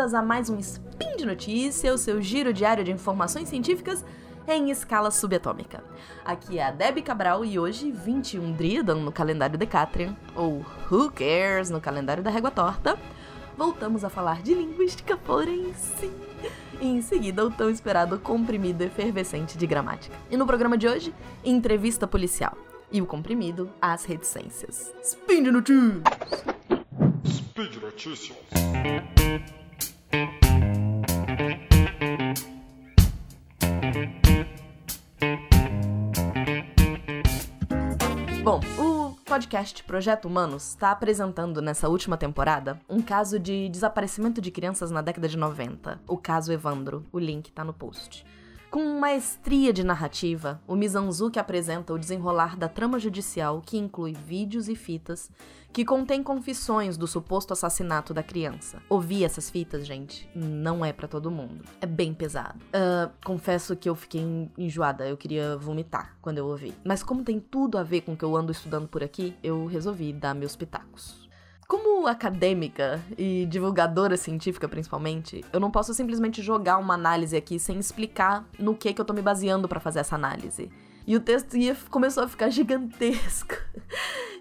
bem-vindas a mais um Spin de Notícia, o seu giro diário de informações científicas em escala subatômica. Aqui é a Debbie Cabral e hoje, 21 Dridan no calendário Decatrian, ou Who Cares no calendário da Régua Torta, voltamos a falar de linguística, porém sim, e em seguida o tão esperado comprimido efervescente de gramática. E no programa de hoje, entrevista policial. E o comprimido, as reticências. Spin de Notícias! Speed Notícias. Bom, o podcast Projeto Humanos está apresentando nessa última temporada um caso de desaparecimento de crianças na década de 90, o caso Evandro. O link tá no post. Com maestria de narrativa, o Mizanzuki apresenta o desenrolar da trama judicial que inclui vídeos e fitas que contém confissões do suposto assassinato da criança. Ouvir essas fitas, gente, não é para todo mundo. É bem pesado. Uh, confesso que eu fiquei enjoada, eu queria vomitar quando eu ouvi. Mas como tem tudo a ver com o que eu ando estudando por aqui, eu resolvi dar meus pitacos. Como acadêmica e divulgadora científica, principalmente, eu não posso simplesmente jogar uma análise aqui sem explicar no que, que eu tô me baseando para fazer essa análise. E o texto ia, começou a ficar gigantesco.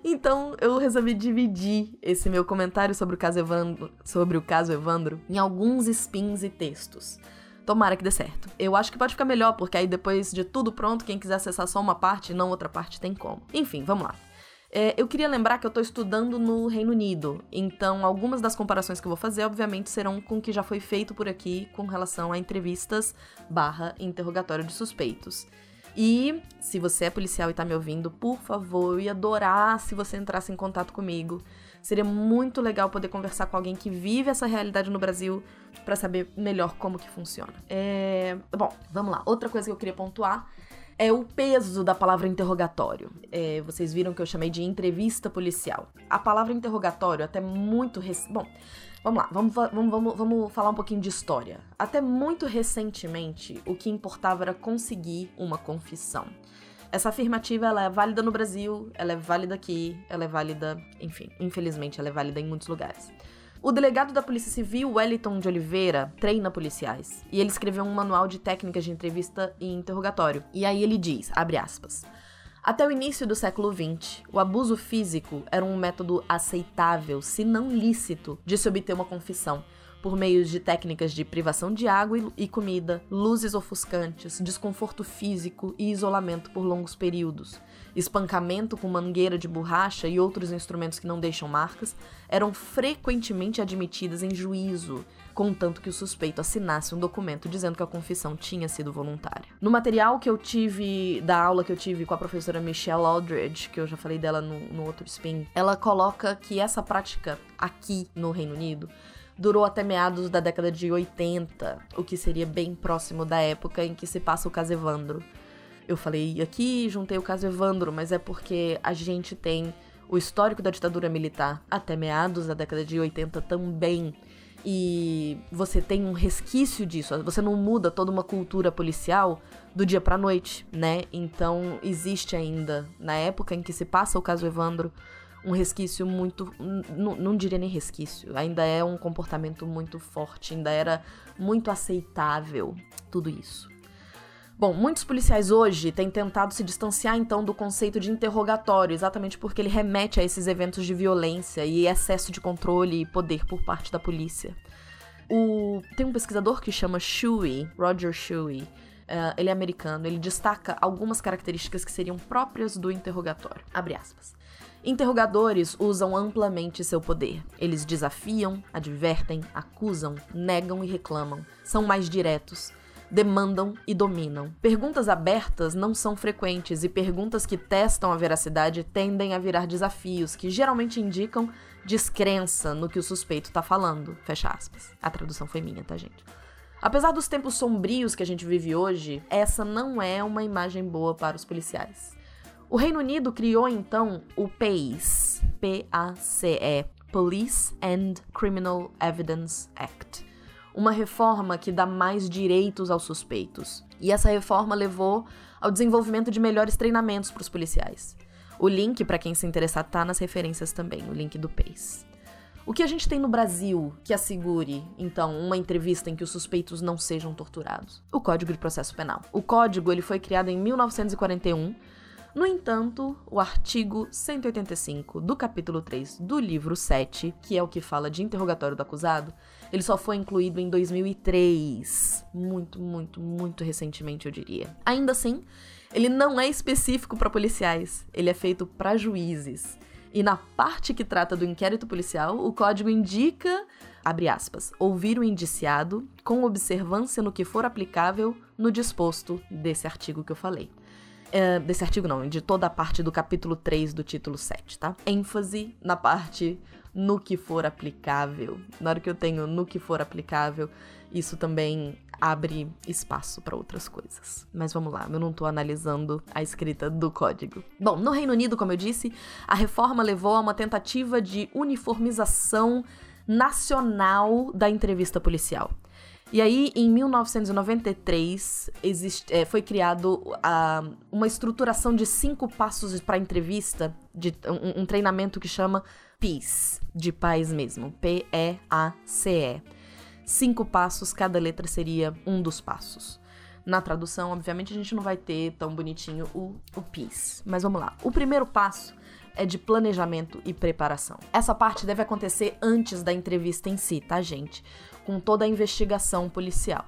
Então eu resolvi dividir esse meu comentário sobre o caso Evandro, sobre o caso Evandro em alguns spins e textos. Tomara que dê certo. Eu acho que pode ficar melhor, porque aí depois de tudo pronto, quem quiser acessar só uma parte e não outra parte tem como. Enfim, vamos lá. É, eu queria lembrar que eu estou estudando no Reino Unido, então algumas das comparações que eu vou fazer, obviamente, serão com o que já foi feito por aqui com relação a entrevistas barra interrogatório de suspeitos. E se você é policial e tá me ouvindo, por favor, eu ia adorar se você entrasse em contato comigo. Seria muito legal poder conversar com alguém que vive essa realidade no Brasil para saber melhor como que funciona. É... Bom, vamos lá. Outra coisa que eu queria pontuar é o peso da palavra interrogatório. É, vocês viram que eu chamei de entrevista policial. A palavra interrogatório, até muito. Rec... Bom, vamos lá, vamos, vamos, vamos, vamos falar um pouquinho de história. Até muito recentemente, o que importava era conseguir uma confissão. Essa afirmativa ela é válida no Brasil, ela é válida aqui, ela é válida, enfim, infelizmente ela é válida em muitos lugares. O delegado da Polícia Civil, Wellington de Oliveira, treina policiais. E ele escreveu um manual de técnicas de entrevista e interrogatório. E aí ele diz, abre aspas, até o início do século XX, o abuso físico era um método aceitável, se não lícito, de se obter uma confissão, por meio de técnicas de privação de água e comida, luzes ofuscantes, desconforto físico e isolamento por longos períodos. Espancamento com mangueira de borracha e outros instrumentos que não deixam marcas eram frequentemente admitidas em juízo, contanto que o suspeito assinasse um documento dizendo que a confissão tinha sido voluntária. No material que eu tive, da aula que eu tive com a professora Michelle Aldridge, que eu já falei dela no, no outro spin, ela coloca que essa prática aqui no Reino Unido durou até meados da década de 80, o que seria bem próximo da época em que se passa o caso Evandro. Eu falei aqui, juntei o caso Evandro, mas é porque a gente tem o histórico da ditadura militar até meados da década de 80 também. E você tem um resquício disso, você não muda toda uma cultura policial do dia pra noite, né? Então existe ainda, na época em que se passa o caso Evandro, um resquício muito. Não diria nem resquício, ainda é um comportamento muito forte, ainda era muito aceitável tudo isso. Bom, muitos policiais hoje têm tentado se distanciar então do conceito de interrogatório, exatamente porque ele remete a esses eventos de violência e excesso de controle e poder por parte da polícia. O... Tem um pesquisador que chama Shuey, Roger Shuey, uh, ele é americano, ele destaca algumas características que seriam próprias do interrogatório. Abre aspas. Interrogadores usam amplamente seu poder. Eles desafiam, advertem, acusam, negam e reclamam. São mais diretos. Demandam e dominam. Perguntas abertas não são frequentes e perguntas que testam a veracidade tendem a virar desafios que geralmente indicam descrença no que o suspeito está falando. Fecha aspas. A tradução foi minha, tá, gente? Apesar dos tempos sombrios que a gente vive hoje, essa não é uma imagem boa para os policiais. O Reino Unido criou então o PACE, P-A-C-E, Police and Criminal Evidence Act, uma reforma que dá mais direitos aos suspeitos. E essa reforma levou ao desenvolvimento de melhores treinamentos para os policiais. O link, para quem se interessar, tá nas referências também, o link do PACE. O que a gente tem no Brasil que assegure, então, uma entrevista em que os suspeitos não sejam torturados? O Código de Processo Penal. O código ele foi criado em 1941 no entanto, o artigo 185 do capítulo 3 do livro 7, que é o que fala de interrogatório do acusado, ele só foi incluído em 2003. Muito, muito, muito recentemente, eu diria. Ainda assim, ele não é específico para policiais, ele é feito para juízes. E na parte que trata do inquérito policial, o código indica, abre aspas, ouvir o indiciado com observância no que for aplicável no disposto desse artigo que eu falei. É, desse artigo não, de toda a parte do capítulo 3 do título 7, tá? ênfase na parte no que for aplicável. Na hora que eu tenho no que for aplicável, isso também abre espaço para outras coisas. Mas vamos lá, eu não tô analisando a escrita do código. Bom, no Reino Unido, como eu disse, a reforma levou a uma tentativa de uniformização nacional da entrevista policial. E aí, em 1993, existe, é, foi criado uma estruturação de cinco passos para entrevista, de um, um, treinamento que chama PEACE, de paz mesmo, P-E-A-C-E. Cinco passos, cada letra seria um dos passos. Na tradução, obviamente, a gente não vai ter tão bonitinho o, o PEACE. Mas vamos lá. O primeiro passo é de planejamento e preparação. Essa parte deve acontecer antes da entrevista em si, tá, gente? com toda a investigação policial.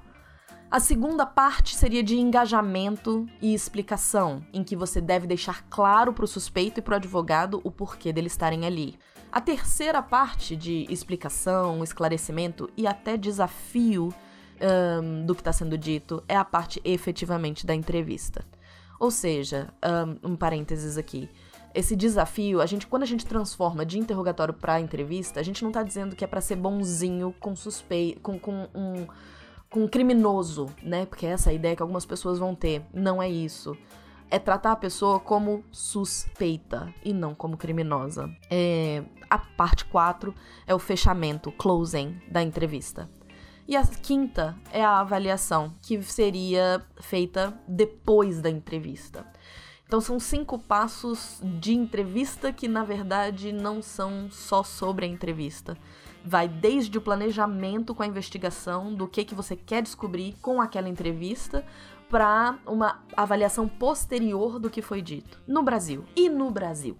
A segunda parte seria de engajamento e explicação, em que você deve deixar claro para o suspeito e para o advogado o porquê dele estarem ali. A terceira parte de explicação, esclarecimento e até desafio um, do que está sendo dito é a parte efetivamente da entrevista. Ou seja, um, um parênteses aqui. Esse desafio, a gente quando a gente transforma de interrogatório para entrevista, a gente não tá dizendo que é para ser bonzinho com suspeito, com, com um com um criminoso, né? Porque essa é a ideia que algumas pessoas vão ter. Não é isso. É tratar a pessoa como suspeita e não como criminosa. É, a parte 4 é o fechamento, closing da entrevista. E a quinta é a avaliação, que seria feita depois da entrevista. Então são cinco passos de entrevista que na verdade não são só sobre a entrevista. Vai desde o planejamento com a investigação do que que você quer descobrir com aquela entrevista para uma avaliação posterior do que foi dito no Brasil. E no Brasil,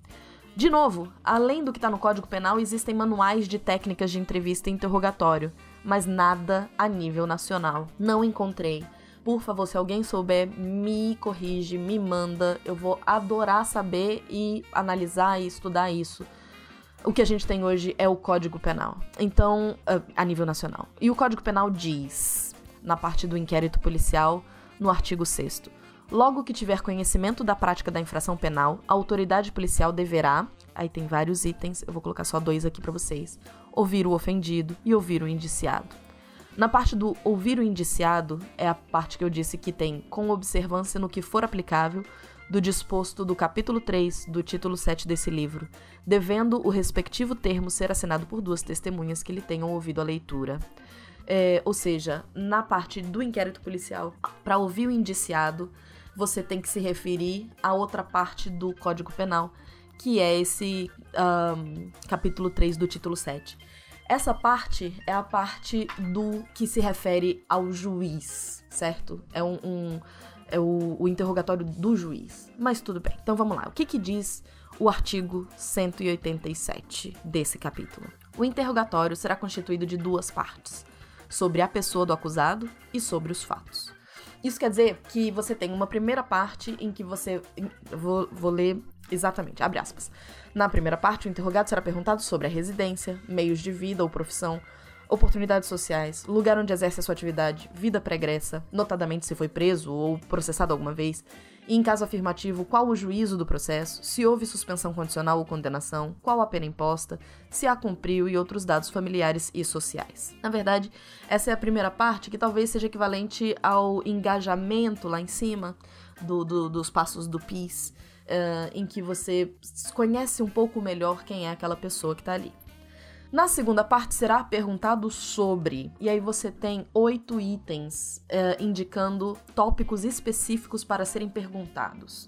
de novo, além do que está no Código Penal, existem manuais de técnicas de entrevista e interrogatório, mas nada a nível nacional. Não encontrei. Por favor, se alguém souber, me corrige, me manda. Eu vou adorar saber e analisar e estudar isso. O que a gente tem hoje é o Código Penal. Então, ah, a nível nacional. E o Código Penal diz, na parte do inquérito policial, no artigo 6 Logo que tiver conhecimento da prática da infração penal, a autoridade policial deverá, aí tem vários itens, eu vou colocar só dois aqui para vocês, ouvir o ofendido e ouvir o indiciado. Na parte do ouvir o indiciado, é a parte que eu disse que tem com observância no que for aplicável do disposto do capítulo 3 do título 7 desse livro, devendo o respectivo termo ser assinado por duas testemunhas que lhe tenham ouvido a leitura. É, ou seja, na parte do inquérito policial, para ouvir o indiciado, você tem que se referir à outra parte do Código Penal, que é esse um, capítulo 3 do título 7. Essa parte é a parte do que se refere ao juiz, certo? É um, um é o, o, interrogatório do juiz. Mas tudo bem. Então vamos lá. O que, que diz o artigo 187 desse capítulo? O interrogatório será constituído de duas partes: sobre a pessoa do acusado e sobre os fatos. Isso quer dizer que você tem uma primeira parte em que você. Vou, vou ler exatamente, abre aspas. Na primeira parte, o interrogado será perguntado sobre a residência, meios de vida ou profissão, oportunidades sociais, lugar onde exerce a sua atividade, vida pregressa, notadamente se foi preso ou processado alguma vez, e em caso afirmativo, qual o juízo do processo, se houve suspensão condicional ou condenação, qual a pena imposta, se a cumpriu e outros dados familiares e sociais. Na verdade, essa é a primeira parte que talvez seja equivalente ao engajamento lá em cima do, do, dos passos do PIS uh, em que você conhece um pouco melhor quem é aquela pessoa que está ali. Na segunda parte será perguntado sobre, e aí você tem oito itens uh, indicando tópicos específicos para serem perguntados.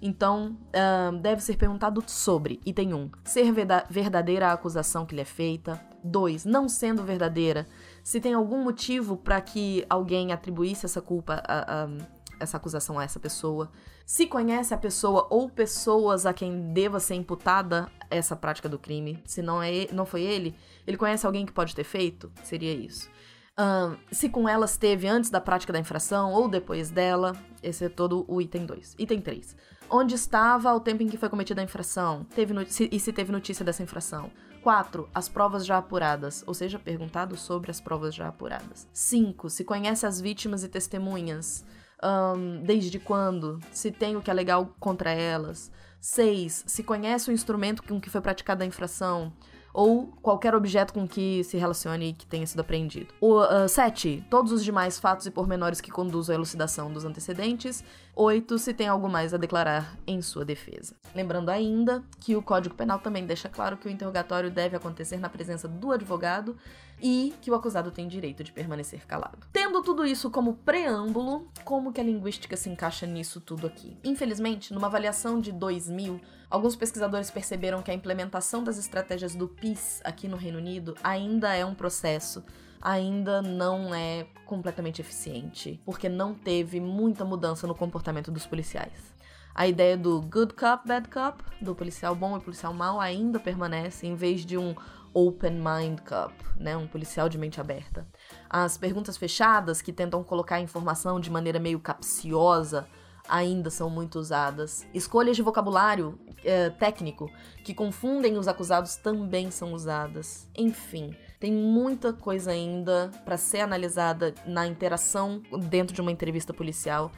Então, uh, deve ser perguntado sobre. Item 1. Ser verdadeira a acusação que lhe é feita. 2. Não sendo verdadeira. Se tem algum motivo para que alguém atribuísse essa culpa, a, a, essa acusação a essa pessoa. Se conhece a pessoa ou pessoas a quem deva ser imputada essa prática do crime. Se não, é, não foi ele, ele conhece alguém que pode ter feito? Seria isso. Um, se com ela esteve antes da prática da infração ou depois dela. Esse é todo o item 2. Item 3. Onde estava ao tempo em que foi cometida a infração? Teve se, e se teve notícia dessa infração? 4. As provas já apuradas, ou seja, perguntado sobre as provas já apuradas. 5. Se conhece as vítimas e testemunhas. Um, desde quando? Se tem o que é legal contra elas. 6. Se conhece o instrumento com que foi praticada a infração ou qualquer objeto com que se relacione e que tenha sido apreendido. O 7. Uh, todos os demais fatos e pormenores que conduzam à elucidação dos antecedentes. 8. Se tem algo mais a declarar em sua defesa. Lembrando ainda que o Código Penal também deixa claro que o interrogatório deve acontecer na presença do advogado e que o acusado tem direito de permanecer calado. Tendo tudo isso como preâmbulo, como que a linguística se encaixa nisso tudo aqui? Infelizmente, numa avaliação de 2000, alguns pesquisadores perceberam que a implementação das estratégias do PIS aqui no Reino Unido ainda é um processo ainda não é completamente eficiente, porque não teve muita mudança no comportamento dos policiais. A ideia do good cop, bad cop, do policial bom e policial mau, ainda permanece em vez de um open mind cop, né, um policial de mente aberta. As perguntas fechadas, que tentam colocar a informação de maneira meio capciosa, ainda são muito usadas. Escolhas de vocabulário é, técnico que confundem os acusados também são usadas. Enfim, tem muita coisa ainda para ser analisada na interação dentro de uma entrevista policial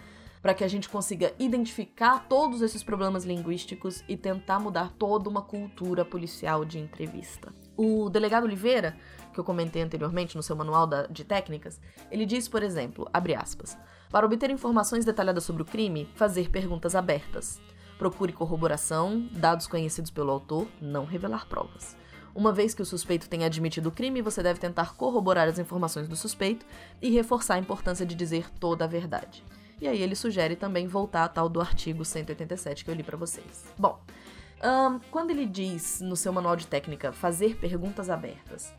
para que a gente consiga identificar todos esses problemas linguísticos e tentar mudar toda uma cultura policial de entrevista. O delegado Oliveira, que eu comentei anteriormente no seu manual da, de técnicas, ele diz, por exemplo, abre aspas, para obter informações detalhadas sobre o crime, fazer perguntas abertas. Procure corroboração, dados conhecidos pelo autor, não revelar provas. Uma vez que o suspeito tenha admitido o crime, você deve tentar corroborar as informações do suspeito e reforçar a importância de dizer toda a verdade. E aí ele sugere também voltar a tal do artigo 187 que eu li para vocês. Bom, um, quando ele diz no seu manual de técnica fazer perguntas abertas,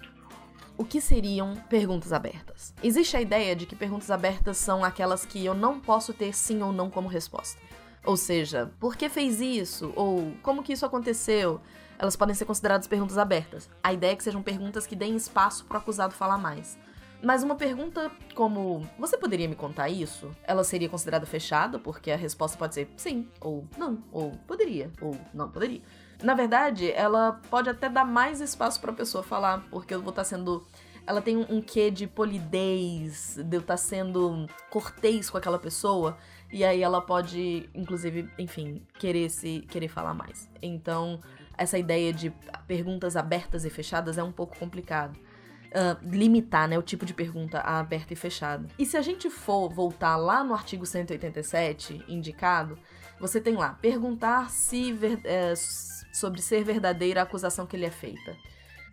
o que seriam perguntas abertas? Existe a ideia de que perguntas abertas são aquelas que eu não posso ter sim ou não como resposta. Ou seja, por que fez isso? Ou como que isso aconteceu? Elas podem ser consideradas perguntas abertas. A ideia é que sejam perguntas que deem espaço para o acusado falar mais. Mas uma pergunta como: Você poderia me contar isso? Ela seria considerada fechada, porque a resposta pode ser sim, ou não, ou poderia, ou não poderia. Na verdade, ela pode até dar mais espaço para a pessoa falar, porque eu vou estar tá sendo. Ela tem um, quê de polidez, de eu estar tá sendo cortês com aquela pessoa, e aí ela pode, inclusive, enfim, querer se querer falar mais. Então, essa ideia de perguntas abertas e fechadas é um pouco complicado uh, limitar né, o tipo de pergunta aberta e fechada. E se a gente for voltar lá no artigo 187 indicado, você tem lá perguntar se é, sobre ser verdadeira a acusação que lhe é feita.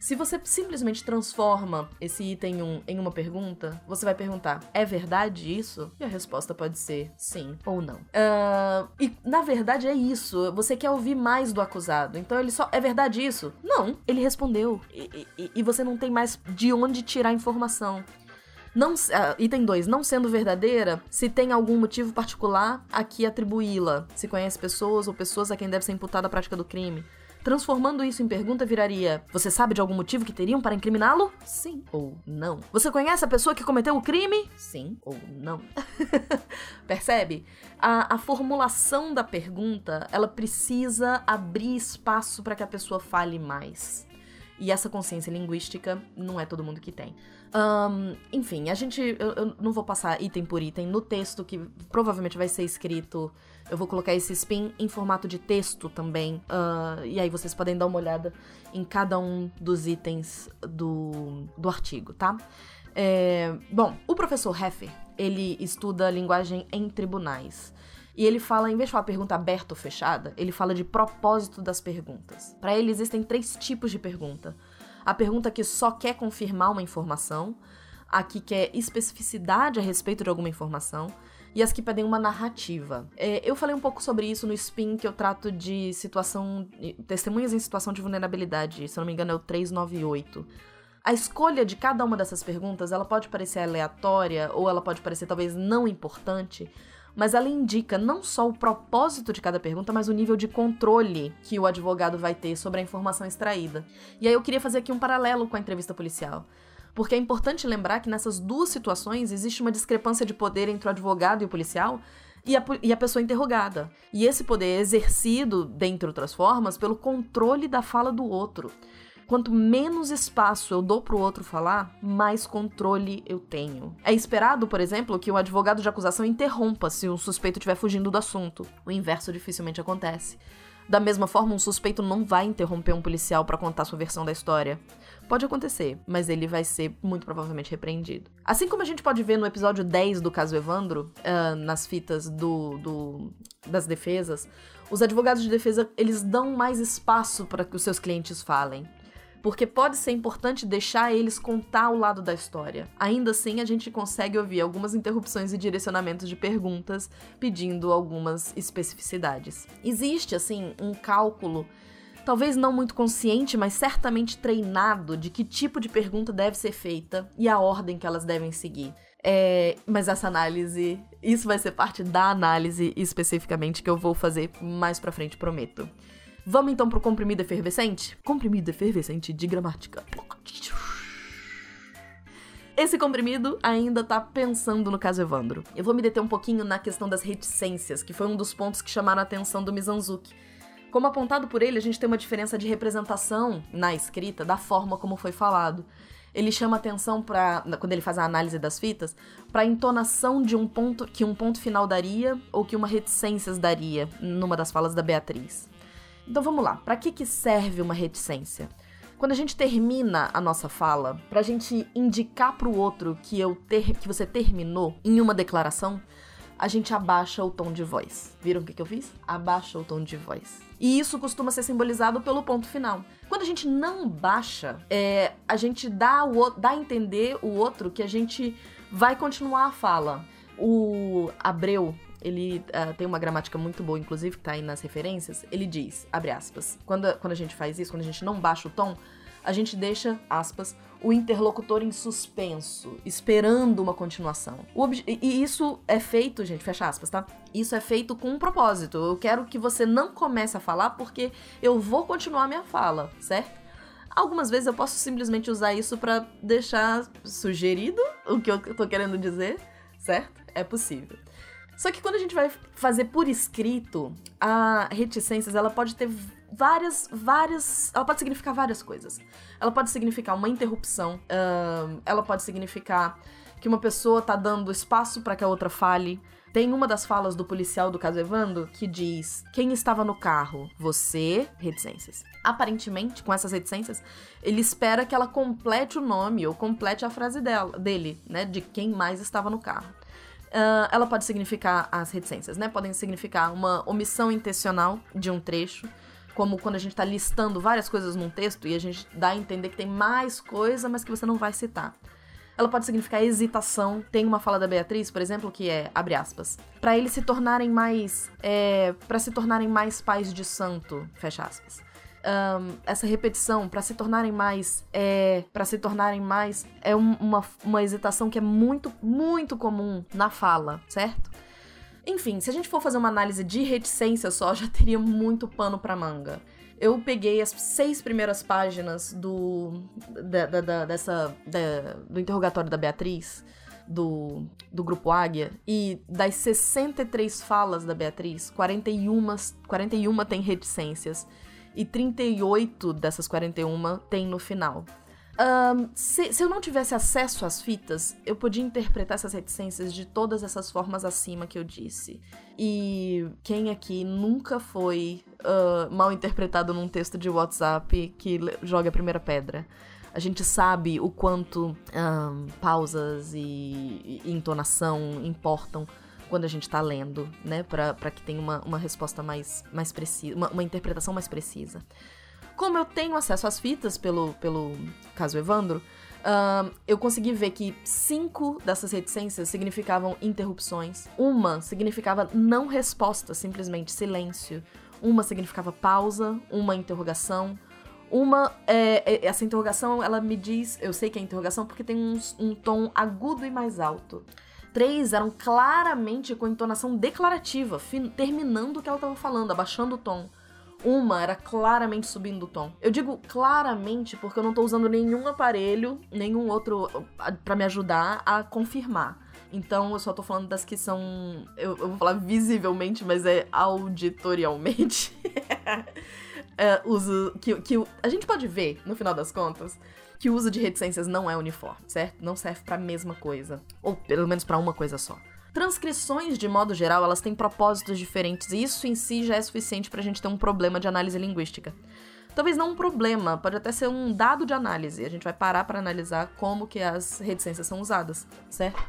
Se você simplesmente transforma esse item 1 em uma pergunta, você vai perguntar: é verdade isso? E a resposta pode ser sim ou não. Uh, e na verdade é isso. Você quer ouvir mais do acusado. Então ele só. É verdade isso? Não. Ele respondeu. E, e, e você não tem mais de onde tirar informação. Não, uh, item 2. Não sendo verdadeira, se tem algum motivo particular a que atribuí-la. Se conhece pessoas ou pessoas a quem deve ser imputada a prática do crime. Transformando isso em pergunta viraria: Você sabe de algum motivo que teriam para incriminá-lo? Sim ou não. Você conhece a pessoa que cometeu o crime? Sim ou não. Percebe? A, a formulação da pergunta ela precisa abrir espaço para que a pessoa fale mais. E essa consciência linguística não é todo mundo que tem. Um, enfim, a gente. Eu, eu, não vou passar item por item. No texto que provavelmente vai ser escrito, eu vou colocar esse spin em formato de texto também. Uh, e aí vocês podem dar uma olhada em cada um dos itens do, do artigo, tá? É, bom, o professor Heffer, ele estuda linguagem em tribunais. E ele fala, em vez de falar pergunta aberta ou fechada, ele fala de propósito das perguntas. Para ele existem três tipos de pergunta. A pergunta que só quer confirmar uma informação, a que quer especificidade a respeito de alguma informação e as que pedem uma narrativa. É, eu falei um pouco sobre isso no spin que eu trato de situação. testemunhas em situação de vulnerabilidade, se eu não me engano é o 398. A escolha de cada uma dessas perguntas, ela pode parecer aleatória ou ela pode parecer talvez não importante, mas ela indica não só o propósito de cada pergunta, mas o nível de controle que o advogado vai ter sobre a informação extraída. E aí eu queria fazer aqui um paralelo com a entrevista policial. Porque é importante lembrar que nessas duas situações existe uma discrepância de poder entre o advogado e o policial e a, e a, pessoa interrogada. E esse poder é exercido, dentre outras formas, pelo controle da fala do outro. Quanto menos espaço eu dou pro outro falar, mais controle eu tenho. É esperado, por exemplo, que o advogado de acusação interrompa se o suspeito estiver fugindo do assunto. O inverso dificilmente acontece. Da mesma forma, um suspeito não vai interromper um policial para contar sua versão da história. Pode acontecer, mas ele vai ser muito provavelmente repreendido. Assim como a gente pode ver no episódio 10 do caso Evandro, uh, nas fitas do, do, das defesas, os advogados de defesa eles dão mais espaço para que os seus clientes falem porque pode ser importante deixar eles contar o lado da história. Ainda assim, a gente consegue ouvir algumas interrupções e direcionamentos de perguntas pedindo algumas especificidades. Existe, assim, um cálculo talvez não muito consciente, mas certamente treinado de que tipo de pergunta deve ser feita e a ordem que elas devem seguir. É, mas essa análise, isso vai ser parte da análise especificamente que eu vou fazer mais pra frente, prometo. Vamos então pro comprimido efervescente? Comprimido efervescente de gramática. Esse comprimido ainda tá pensando no caso Evandro. Eu vou me deter um pouquinho na questão das reticências, que foi um dos pontos que chamaram a atenção do Mizanzuki. Como apontado por ele, a gente tem uma diferença de representação na escrita da forma como foi falado. Ele chama atenção para quando ele faz a análise das fitas, para a entonação de um ponto que um ponto final daria ou que uma reticências daria numa das falas da Beatriz. Então vamos lá, para que, que serve uma reticência? Quando a gente termina a nossa fala, pra gente indicar pro outro que, eu ter, que você terminou em uma declaração, a gente abaixa o tom de voz. Viram o que, que eu fiz? Abaixa o tom de voz. E isso costuma ser simbolizado pelo ponto final. Quando a gente não baixa, é, a gente dá, o, dá a entender o outro que a gente vai continuar a fala. O Abreu, ele uh, tem uma gramática muito boa, inclusive, que tá aí nas referências. Ele diz, abre aspas, quando, quando a gente faz isso, quando a gente não baixa o tom, a gente deixa, aspas, o interlocutor em suspenso, esperando uma continuação. e isso é feito, gente, fecha aspas, tá? Isso é feito com um propósito. Eu quero que você não comece a falar porque eu vou continuar minha fala, certo? Algumas vezes eu posso simplesmente usar isso para deixar sugerido o que eu tô querendo dizer, certo? É possível. Só que quando a gente vai fazer por escrito, a reticências ela pode ter várias, várias. Ela pode significar várias coisas. Ela pode significar uma interrupção, uh, ela pode significar que uma pessoa tá dando espaço para que a outra fale. Tem uma das falas do policial do caso Evando que diz: Quem estava no carro? Você, reticências. Aparentemente, com essas reticências, ele espera que ela complete o nome ou complete a frase dela, dele, né? De quem mais estava no carro. Uh, ela pode significar as reticências, né? Podem significar uma omissão intencional de um trecho, como quando a gente está listando várias coisas num texto e a gente dá a entender que tem mais coisa, mas que você não vai citar. Ela pode significar hesitação. Tem uma fala da Beatriz, por exemplo, que é, abre aspas, para eles se tornarem mais, é, para se tornarem mais pais de santo, fecha aspas um, essa repetição para se tornarem mais é para se tornarem mais é um, uma, uma hesitação que é muito muito comum na fala, certo? Enfim, se a gente for fazer uma análise de reticência só, já teria muito pano para manga. Eu peguei as seis primeiras páginas do da, da, da dessa da, do interrogatório da Beatriz do, do grupo Águia e das 63 falas da Beatriz, 41, 41 tem reticências e 38 dessas 41 tem no final. Um, se, se, eu não tivesse acesso às fitas, eu podia interpretar essas reticências de todas essas formas acima que eu disse. E quem aqui nunca foi uh, mal interpretado num texto de WhatsApp que joga a primeira pedra? A gente sabe o quanto um, pausas e, e entonação importam quando a gente tá lendo, né? Pra que tenha uma, uma resposta mais, mais precisa, uma, uma interpretação mais precisa. Como eu tenho acesso às fitas pelo, pelo caso Evandro, Uh, eu consegui ver que cinco dessas reticências significavam interrupções. Uma significava não resposta, simplesmente silêncio. Uma significava pausa, uma interrogação. Uma, é, é, essa interrogação, ela me diz, eu sei que é interrogação porque tem um, um tom agudo e mais alto. Três eram claramente com entonação declarativa, terminando o que ela estava falando, abaixando o tom. Uma era claramente subindo o tom. Eu digo claramente porque eu não tô usando nenhum aparelho, nenhum outro para me ajudar a confirmar. Então eu só tô falando das que são. Eu, eu vou falar visivelmente, mas é auditorialmente. é, uso. Que, que a gente pode ver, no final das contas, que o uso de reticências não é uniforme, certo? Não serve para a mesma coisa. Ou pelo menos para uma coisa só. Transcrições, de modo geral, elas têm propósitos diferentes e isso em si já é suficiente para a gente ter um problema de análise linguística. Talvez não um problema, pode até ser um dado de análise. A gente vai parar para analisar como que as reticências são usadas, certo?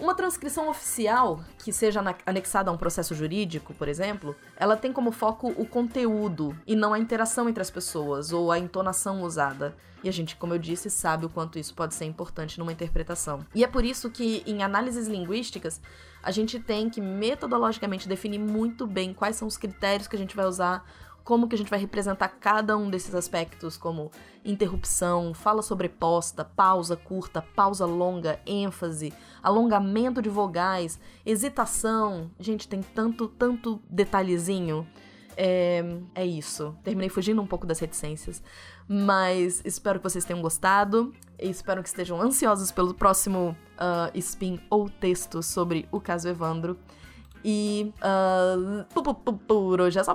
Uma transcrição oficial, que seja anexada a um processo jurídico, por exemplo, ela tem como foco o conteúdo e não a interação entre as pessoas ou a entonação usada. E a gente, como eu disse, sabe o quanto isso pode ser importante numa interpretação. E é por isso que, em análises linguísticas, a gente tem que metodologicamente definir muito bem quais são os critérios que a gente vai usar como que a gente vai representar cada um desses aspectos, como interrupção, fala sobreposta, pausa curta, pausa longa, ênfase, alongamento de vogais, hesitação. Gente, tem tanto, tanto detalhezinho. É, é isso. Terminei fugindo um pouco das reticências. Mas espero que vocês tenham gostado. Espero que estejam ansiosos pelo próximo uh, spin ou texto sobre o caso Evandro. E uh, por hoje é só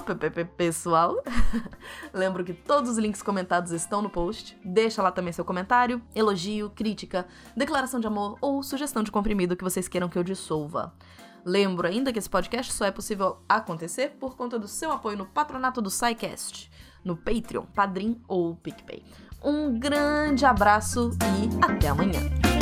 pessoal. Lembro que todos os links comentados estão no post. Deixa lá também seu comentário, elogio, crítica, declaração de amor ou sugestão de comprimido que vocês queiram que eu dissolva. Lembro ainda que esse podcast só é possível acontecer por conta do seu apoio no patronato do SciCast, no Patreon, Padrim ou PicPay. Um grande abraço e até amanhã!